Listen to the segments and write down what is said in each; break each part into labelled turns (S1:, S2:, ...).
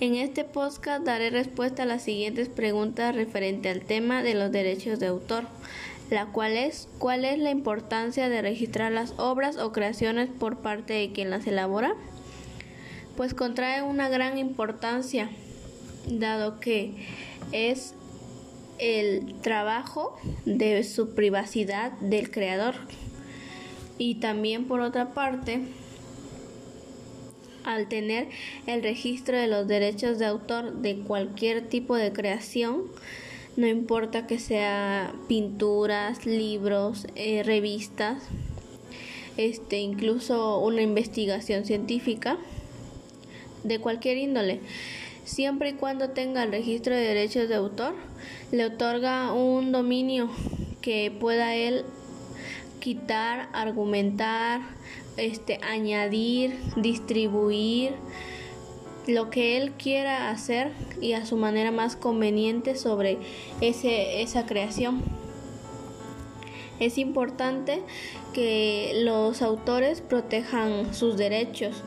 S1: En este podcast daré respuesta a las siguientes preguntas referente al tema de los derechos de autor, la cual es ¿cuál es la importancia de registrar las obras o creaciones por parte de quien las elabora? Pues contrae una gran importancia, dado que es el trabajo de su privacidad del creador. Y también por otra parte, al tener el registro de los derechos de autor de cualquier tipo de creación, no importa que sea pinturas, libros, eh, revistas, este, incluso una investigación científica de cualquier índole, siempre y cuando tenga el registro de derechos de autor, le otorga un dominio que pueda él quitar, argumentar, este, añadir, distribuir lo que él quiera hacer y a su manera más conveniente sobre ese, esa creación. Es importante que los autores protejan sus derechos,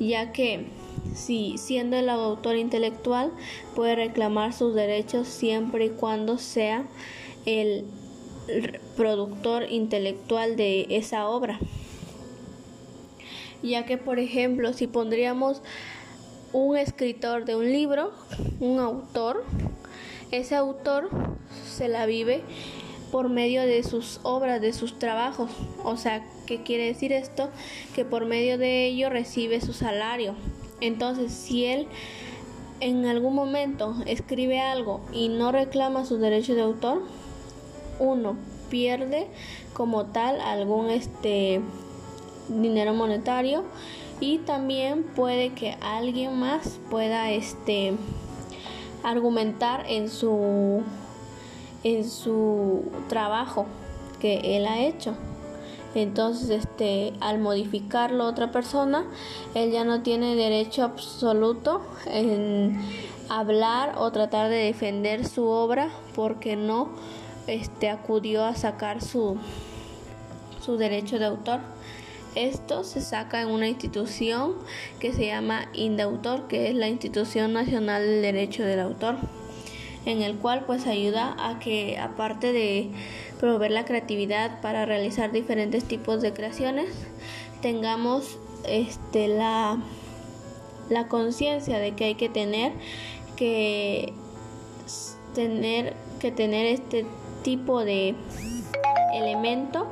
S1: ya que si siendo el autor intelectual puede reclamar sus derechos siempre y cuando sea el productor intelectual de esa obra ya que por ejemplo si pondríamos un escritor de un libro, un autor, ese autor se la vive por medio de sus obras, de sus trabajos. O sea, ¿qué quiere decir esto? Que por medio de ello recibe su salario. Entonces, si él en algún momento escribe algo y no reclama sus derechos de autor, uno pierde como tal algún este dinero monetario y también puede que alguien más pueda este argumentar en su en su trabajo que él ha hecho. Entonces, este, al modificarlo otra persona, él ya no tiene derecho absoluto en hablar o tratar de defender su obra porque no este, acudió a sacar su, su derecho de autor. Esto se saca en una institución que se llama INDAUTOR, que es la Institución Nacional del Derecho del Autor, en el cual pues ayuda a que aparte de proveer la creatividad para realizar diferentes tipos de creaciones, tengamos este la la conciencia de que hay que tener que tener que tener este tipo de elemento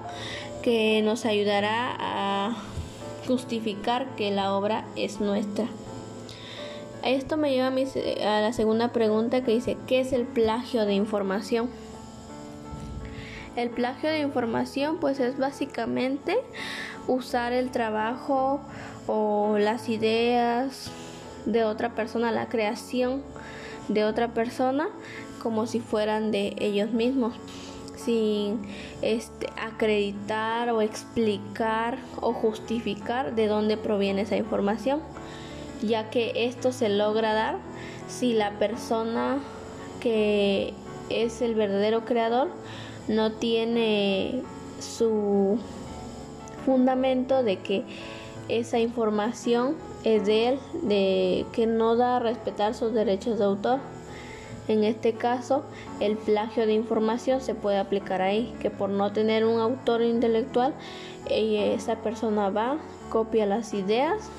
S1: que nos ayudará a justificar que la obra es nuestra. Esto me lleva a, a la segunda pregunta que dice, ¿qué es el plagio de información? El plagio de información pues es básicamente usar el trabajo o las ideas de otra persona, la creación de otra persona como si fueran de ellos mismos sin este, acreditar o explicar o justificar de dónde proviene esa información, ya que esto se logra dar si la persona que es el verdadero creador no tiene su fundamento de que esa información es de él, de que no da a respetar sus derechos de autor. En este caso, el plagio de información se puede aplicar ahí, que por no tener un autor intelectual, esa persona va, copia las ideas,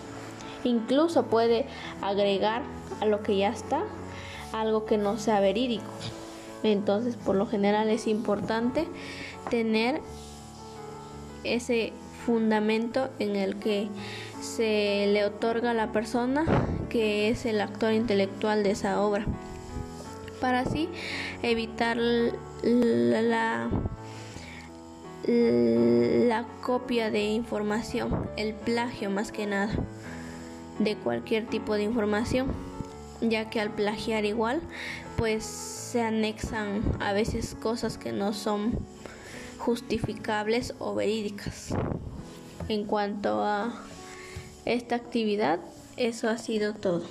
S1: incluso puede agregar a lo que ya está algo que no sea verídico. Entonces, por lo general es importante tener ese fundamento en el que se le otorga a la persona que es el actor intelectual de esa obra para así evitar la, la, copia de información, el plagio más que nada de cualquier tipo de información, ya que al plagiar igual pues se anexan a veces cosas que no son justificables o verídicas. En cuanto a esta actividad, eso ha sido todo.